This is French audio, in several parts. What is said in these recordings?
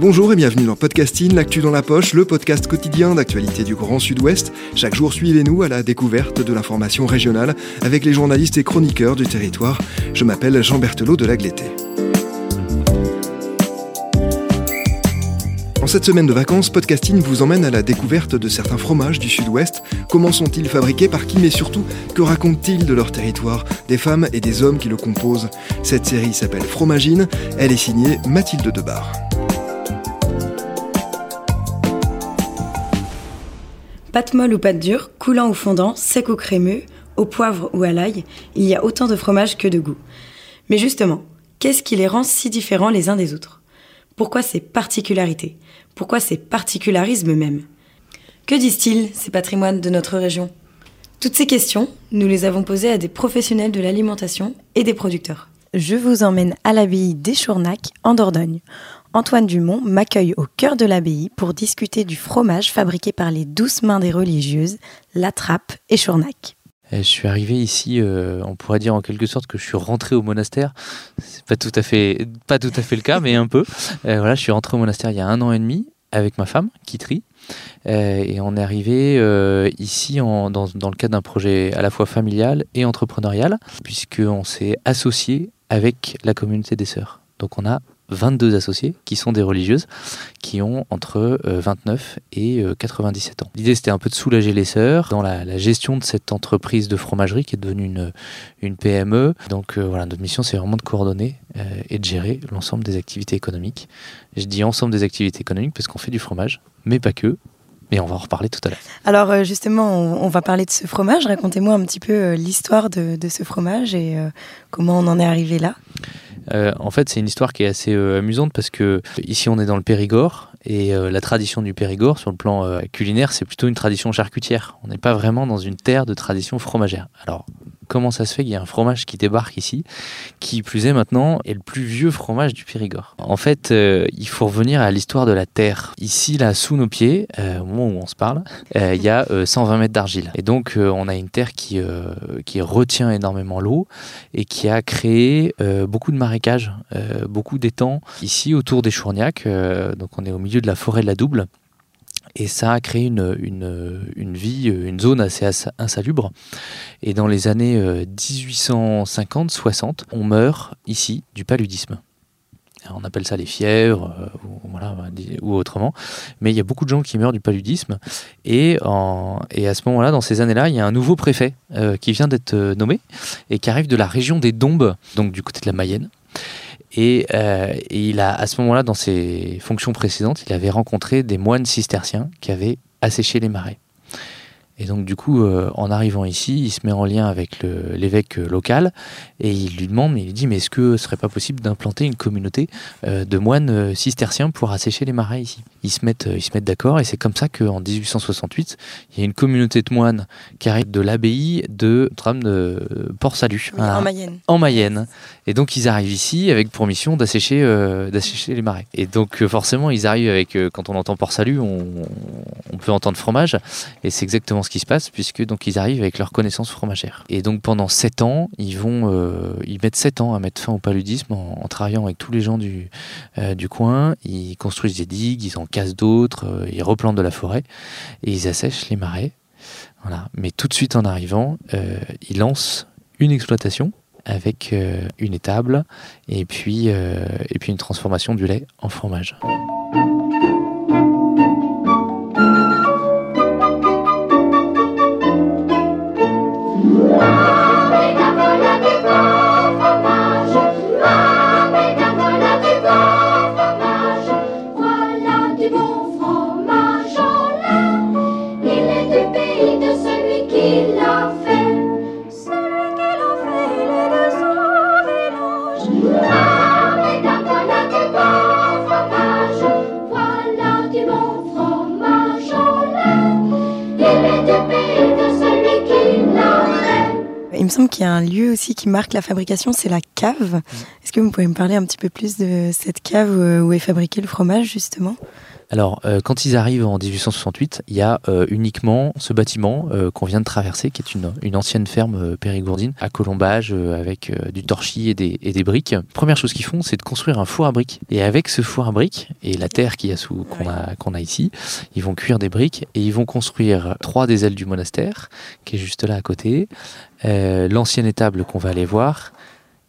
Bonjour et bienvenue dans Podcasting, l'actu dans la poche, le podcast quotidien d'actualité du Grand Sud-Ouest. Chaque jour, suivez-nous à la découverte de l'information régionale avec les journalistes et chroniqueurs du territoire. Je m'appelle Jean Berthelot de Lagleté. En cette semaine de vacances, Podcasting vous emmène à la découverte de certains fromages du Sud-Ouest. Comment sont-ils fabriqués, par qui, mais surtout, que racontent-ils de leur territoire, des femmes et des hommes qui le composent Cette série s'appelle Fromagine, elle est signée Mathilde Debar. Pâte molle ou pâte dure, coulant ou fondant, sec ou crémeux, au poivre ou à l'ail, il y a autant de fromages que de goûts. Mais justement, qu'est-ce qui les rend si différents les uns des autres? Pourquoi ces particularités? Pourquoi ces particularismes même? Que disent-ils, ces patrimoines de notre région? Toutes ces questions, nous les avons posées à des professionnels de l'alimentation et des producteurs. Je vous emmène à l'abbaye d'Échournac, en Dordogne. Antoine Dumont m'accueille au cœur de l'abbaye pour discuter du fromage fabriqué par les douces mains des religieuses, La Trappe et Chournac. Je suis arrivé ici, euh, on pourrait dire en quelque sorte que je suis rentré au monastère. C'est pas tout à fait, pas tout à fait le cas, mais un peu. Euh, voilà, je suis rentré au monastère il y a un an et demi avec ma femme, Kitri, euh, et on est arrivé ici dans, dans, le cadre d'un projet à la fois familial et entrepreneurial, puisqu'on s'est associé avec la communauté des sœurs. Donc on a 22 associés qui sont des religieuses qui ont entre 29 euh, et 97 euh, ans. L'idée c'était un peu de soulager les sœurs dans la, gestion de cette entreprise de fromagerie qui est devenue une, PME. Donc euh, voilà, notre mission c'est vraiment de coordonner et de gérer l'ensemble des activités économiques. Je dis ensemble des activités économiques parce qu'on fait du fromage, mais pas que. Mais on va en reparler tout à l'heure. Alors justement, on, va parler de ce fromage. Racontez-moi un petit peu l'histoire de, ce fromage et comment on en est arrivé là. Euh, en fait, c'est une histoire qui est assez euh, amusante parce que ici, on est dans le Périgord et euh, la tradition du Périgord, sur le plan culinaire, c'est plutôt une tradition charcutière. On n'est pas vraiment dans une terre de tradition fromagère. Alors, comment ça se fait qu'il y a un fromage qui débarque ici, qui plus est maintenant est le plus vieux fromage du Périgord? En fait, euh, il faut revenir à l'histoire de la terre. Ici, là, sous nos pieds, euh, au moment où on se parle, euh, il y a 120 mètres d'argile. Et donc, on a une terre qui, qui retient énormément l'eau et qui a créé beaucoup de marécages, beaucoup d'étangs ici autour des Chourniacs. donc, on est au milieu de la forêt de la Double. Et ça a créé une, une, une, vie, une zone assez insalubre. Et dans les années 1850-60, euh, on meurt ici du paludisme. On appelle ça les fièvres euh, ou, voilà, ou autrement. Mais il y a beaucoup de gens qui meurent du paludisme. Et, en, et à ce moment-là, dans ces années-là, il y a un nouveau préfet euh, qui vient d'être nommé et qui arrive de la région des Dombes, donc du côté de la Mayenne. Euh, et, il a, à ce moment-là, dans ses fonctions précédentes, il avait rencontré des moines cisterciens qui avaient asséché les marais. Et donc du coup, euh, en arrivant ici, il se met en lien avec l'évêque local et il lui demande, il lui dit, mais est-ce que ce serait pas possible d'implanter une communauté euh, de moines cisterciens pour assécher les marais ici? Ils se mettent, ils se mettent d'accord et c'est comme ça qu'en 1868, il y a une communauté de moines qui arrive de l'abbaye de, de Port-Salut. en Mayenne. En Mayenne. Et donc ils arrivent ici avec pour mission d'assécher euh, d'assécher les marais. Et donc euh, forcément ils arrivent avec, euh, quand on entend Port Salut, on, on, peut entendre fromage. Et c'est exactement ce qui se passe puisque donc ils arrivent avec leurs connaissances fromagères. Et donc pendant 7 ans, ils vont, ils mettent 7 ans à mettre fin au paludisme en, travaillant avec tous les gens du, du coin. Ils construisent des digues, ils en cassent d'autres, ils replantent de la forêt et ils assèchent les marais. Voilà. Mais tout de suite en arrivant, ils lancent une exploitation avec euh, une étable et puis, euh, et puis une transformation du lait en fromage. Me semble qu'il y a un lieu aussi qui marque la fabrication, c'est la cave. Est-ce que vous pouvez me parler un petit peu plus de cette cave où est fabriqué le fromage, justement? Alors, euh, quand ils arrivent en 1868, il y a euh, uniquement ce bâtiment euh, qu'on vient de traverser, qui est une, une ancienne ferme périgourdine à colombage avec du torchis et des, et des, briques. Première chose qu'ils font, c'est de construire un four à briques. Et avec ce four à briques et la terre qu'il y a sous qu'on a, qu'on a ici, ils vont cuire des briques et ils vont construire trois des ailes du monastère, qui est juste là à côté, l'ancienne étable qu'on va aller voir,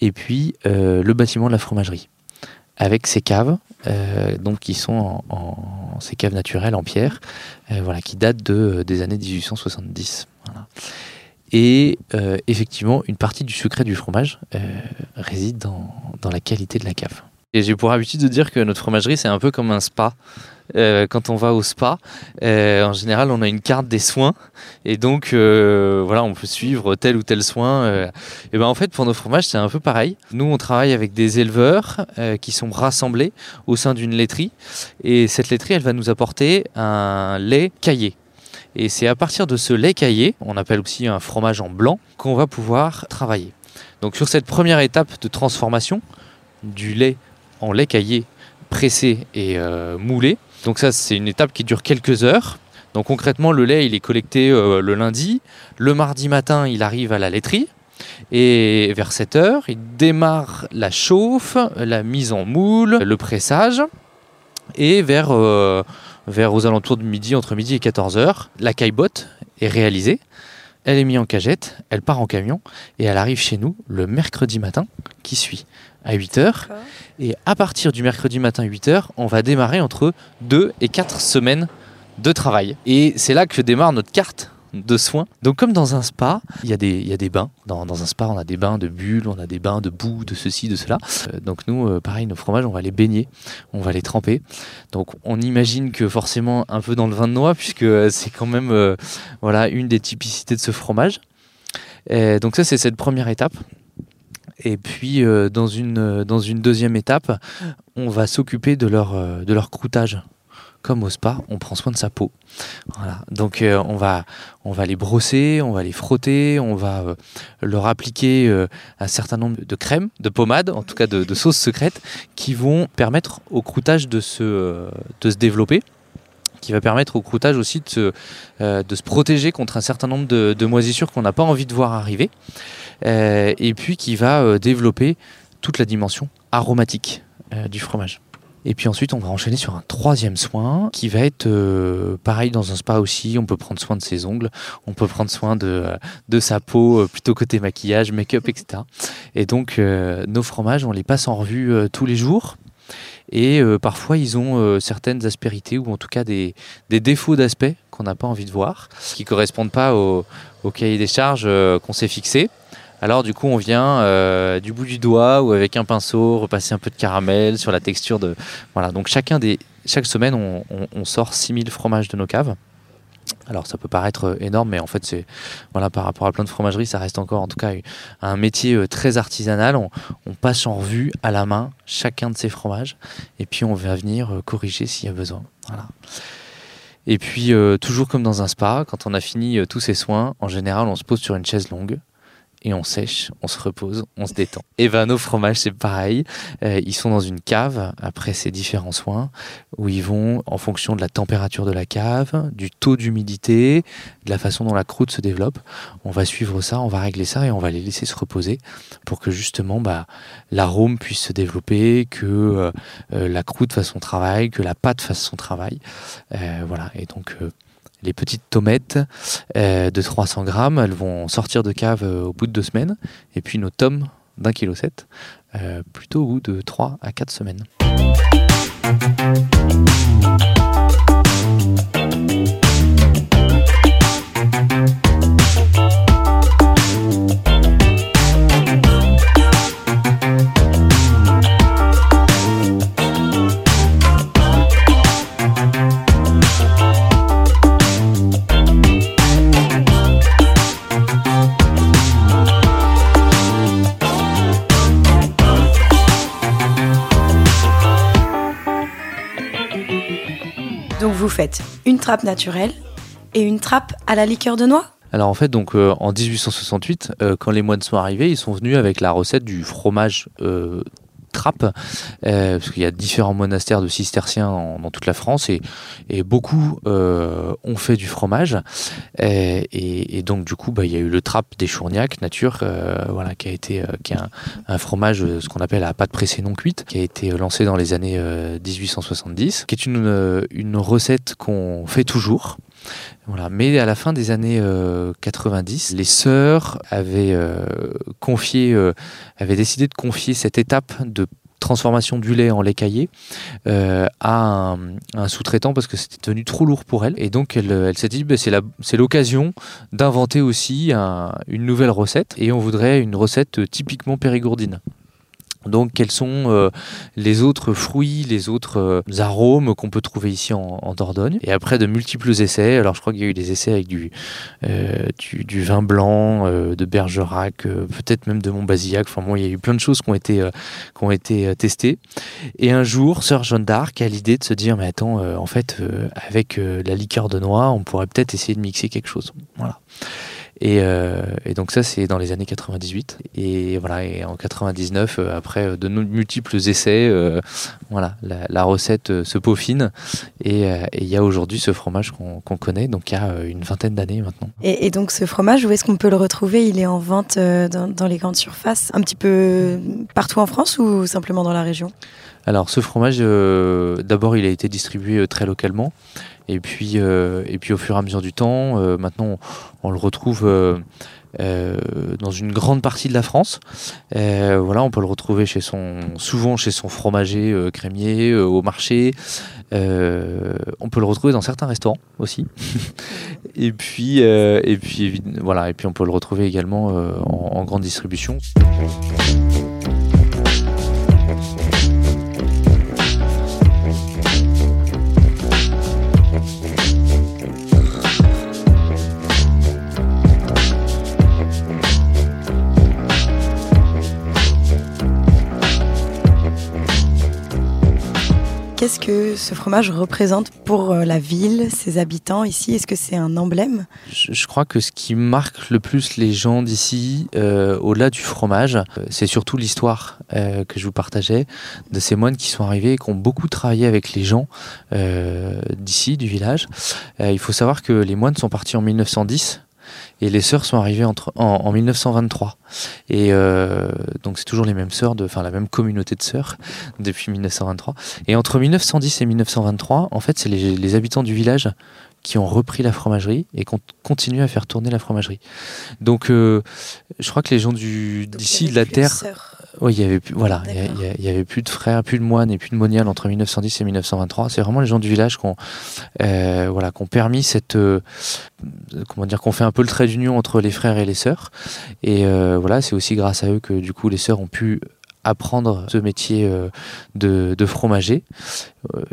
et puis le bâtiment de la fromagerie avec ces caves, donc qui sont en, ces caves naturelles en pierre, euh, voilà, qui datent euh, des années 1870. Et effectivement, une partie du secret du fromage réside dans la qualité de la cave. Et j'ai pour habitude de dire que notre fromagerie, c'est un peu comme un spa. Euh, quand on va au spa, euh, en général, on a une carte des soins et donc euh, voilà, on peut suivre tel ou tel soin. et ben en fait, pour nos fromages, c'est un peu pareil. Nous, on travaille avec des éleveurs qui sont rassemblés au sein d'une laiterie et cette laiterie, elle va nous apporter un lait caillé. Et c'est à partir de ce lait caillé, on appelle aussi un fromage en blanc, qu'on va pouvoir travailler. Donc sur cette première étape de transformation du lait en lait caillé pressé et euh, moulé. Donc ça, c'est une étape qui dure quelques heures. Donc concrètement, le lait, il est collecté euh, le lundi. Le mardi matin, il arrive à la laiterie. Et vers 7 heures, il démarre la chauffe, la mise en moule, le pressage. Et vers, euh, vers aux alentours de midi, entre midi et 14 heures, la caillebotte est réalisée. Elle est mise en cagette, elle part en camion et elle arrive chez nous le mercredi matin qui suit à 8h. Et à partir du mercredi matin 8h, on va démarrer entre 2 et 4 semaines de travail. Et c'est là que démarre notre carte de soins. Donc comme dans un spa, il y a des, bains. Dans, un spa, on a des bains de bulles, on a des bains de boue, de ceci, de cela. Euh, donc nous, euh, pareil, nos fromages, on va les baigner, on va les tremper. Donc on imagine que forcément un peu dans le vin de noix, puisque euh, c'est quand même voilà, une des typicités de ce fromage. Donc ça, c'est cette première étape. Et puis dans, une, deuxième étape, on va s'occuper de leur, de leur croûtage. Comme au spa, on prend soin de sa peau. Donc on, va, on va les brosser, on va les frotter, on va leur appliquer un certain nombre de crèmes, de pommades, en tout cas de, sauces secrètes, qui vont permettre au croûtage de se, développer qui va permettre au croûtage aussi de se, protéger contre un certain nombre de, moisissures qu'on n'a pas envie de voir arriver. Euh, et puis qui va euh, développer toute la dimension aromatique euh, du fromage. Et puis ensuite, on va enchaîner sur un troisième soin qui va être pareil dans un spa aussi. On peut prendre soin de ses ongles, on peut prendre soin de, de sa peau, plutôt côté maquillage, make-up, etc. Et donc, nos fromages, on les passe en revue tous les jours. Et parfois, ils ont certaines aspérités ou en tout cas des, des défauts d'aspect qu'on n'a pas envie de voir, qui correspondent pas au, au cahier des charges qu'on s'est fixé. Alors du coup, on vient euh, du bout du doigt ou avec un pinceau repasser un peu de caramel sur la texture de voilà. Donc chacun des chaque semaine, on, sort 6000 fromages de nos caves. Alors ça peut paraître euh, énorme, mais en fait c'est voilà par rapport à plein de fromageries, ça reste encore en tout cas un métier euh, très artisanal. On, passe en revue à la main chacun de ces fromages et puis on va venir corriger s'il y a besoin. Voilà. Et puis toujours comme dans un spa, quand on a fini tous ces soins, en général on se pose sur une chaise longue et on sèche, on se repose, on se détend. Et ben nos fromages c'est pareil, euh, ils sont dans une cave après ces différents soins où ils vont en fonction de la température de la cave, du taux d'humidité, de la façon dont la croûte se développe, on va suivre ça, on va régler ça et on va les laisser se reposer pour que justement bah, l'arôme puisse se développer, que euh, euh, la croûte fasse son travail, que la pâte fasse son travail. voilà et donc les petites tomates euh, de 300 grammes, elles vont sortir de cave euh, au bout de deux semaines. Et puis nos tomes d'un kilo 7, euh, plutôt au bout de 3 à 4 semaines. Faites une trappe naturelle et une trappe à la liqueur de noix. Alors en fait, donc euh, en 1868, euh, quand les moines sont arrivés, ils sont venus avec la recette du fromage euh, trappe, parce qu'il y a différents monastères de cisterciens dans toute la France et, beaucoup ont fait du fromage. Et, donc du coup, bah, il y a eu le trappe des Chourniacs, nature, voilà, qui a été un, fromage, ce qu'on appelle à pâte pressée non cuite, qui a été lancé dans les années 1870, qui est une recette qu'on fait toujours. Mais à la fin des années 90, euh, les sœurs avaient euh, euh, avaient décidé de confier cette étape de transformation du lait en lait caillé à un, sous-traitant parce que c'était devenu trop lourd pour elle. Et donc elle, elle s'est dit bah, c'est l'occasion d'inventer aussi une nouvelle recette et on voudrait une recette typiquement périgourdine. Donc quels sont euh, les autres fruits, les autres euh, arômes qu'on peut trouver ici en, Dordogne? Et après de multiples essais, alors je crois qu'il y a eu des essais avec du, euh, vin blanc, de Bergerac, peut-être même de Montbazillac, enfin bon, il y a eu plein de choses qui ont été, qui ont été testées. Et un jour, Sœur Jeanne d'Arc a l'idée de se dire, mais attends, en fait, avec la liqueur de noix, on pourrait peut-être essayer de mixer quelque chose. Voilà. Euh, et, donc ça, c'est dans les années 98. Et voilà, et en 99, euh, après de multiples essais, euh, voilà, la, recette se peaufine. Et il y a aujourd'hui ce fromage qu'on connaît, donc il y a une vingtaine d'années maintenant. Et, donc ce fromage, où est-ce qu'on peut le retrouver? Il est en vente dans, les grandes surfaces, un petit peu partout en France ou simplement dans la région? Alors ce fromage, d'abord il a été distribué très localement. Et puis, euh, et puis au fur et à mesure du temps, euh, maintenant on, le retrouve euh, dans une grande partie de la France. voilà, on peut le retrouver chez son, souvent chez son fromager crémier, au marché. on peut le retrouver dans certains restaurants aussi. et puis, et puis voilà, et puis on peut le retrouver également en, en grande distribution. Qu'est-ce que ce fromage représente pour euh, la ville, ses habitants ici? Est-ce que c'est un emblème? Je, crois que ce qui marque le plus les gens d'ici, euh, au-delà du fromage, euh, c'est surtout l'histoire que je vous partageais de ces moines qui sont arrivés et qui ont beaucoup travaillé avec les gens d'ici, du village. il faut savoir que les moines sont partis en 1910 et les sœurs sont arrivées entre, en, 1923. Et euh, donc c'est toujours les mêmes sœurs, enfin la même communauté de sœurs depuis 1923. Et entre 1910 et 1923, en fait, c'est les, habitants du village qui ont repris la fromagerie et qui ont continué à faire tourner la fromagerie. Donc euh, je crois que les gens d'ici, de la terre... Oui, il y avait plus, voilà, il y, avait plus de frères, plus de moines et plus de moniales entre 1910 et 1923. C'est vraiment les gens du village qui ont, euh, voilà, qui ont permis cette, euh, comment dire, qu'on fait un peu le trait d'union entre les frères et les sœurs. Et euh, voilà, c'est aussi grâce à eux que du coup les sœurs ont pu apprendre ce métier de, fromager.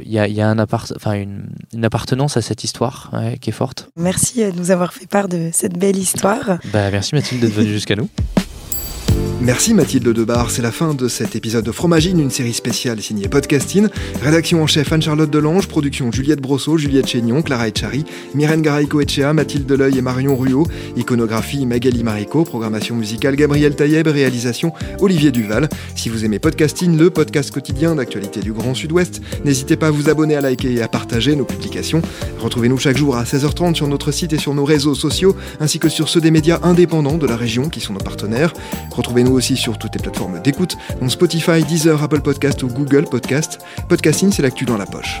Il y, a, un enfin une, appartenance à cette histoire qui est forte. Merci de nous avoir fait part de cette belle histoire. Bah, merci Mathilde d'être venue jusqu'à nous. Merci Mathilde Debar, c'est la fin de cet épisode de Fromagine, une série spéciale signée Podcasting. Rédaction en chef Anne-Charlotte Delange, production Juliette Brosseau, Juliette Chénion, Clara Echari, Myrène Garaïco Echea, Mathilde Deleuil et Marion Ruot, iconographie Magali Marico, programmation musicale Gabriel Taïeb, réalisation Olivier Duval. Si vous aimez Podcasting, le podcast quotidien d'actualité du Grand Sud-Ouest, n'hésitez pas à vous abonner, à liker et à partager nos publications. Retrouvez-nous chaque jour à 16h30 sur notre site et sur nos réseaux sociaux, ainsi que sur ceux des médias indépendants de la région qui sont nos partenaires. Retrouvez-nous aussi sur toutes les plateformes d'écoute, dont Spotify, Deezer, Apple Podcast ou Google Podcast. Podcasting, c'est l'actu dans la poche.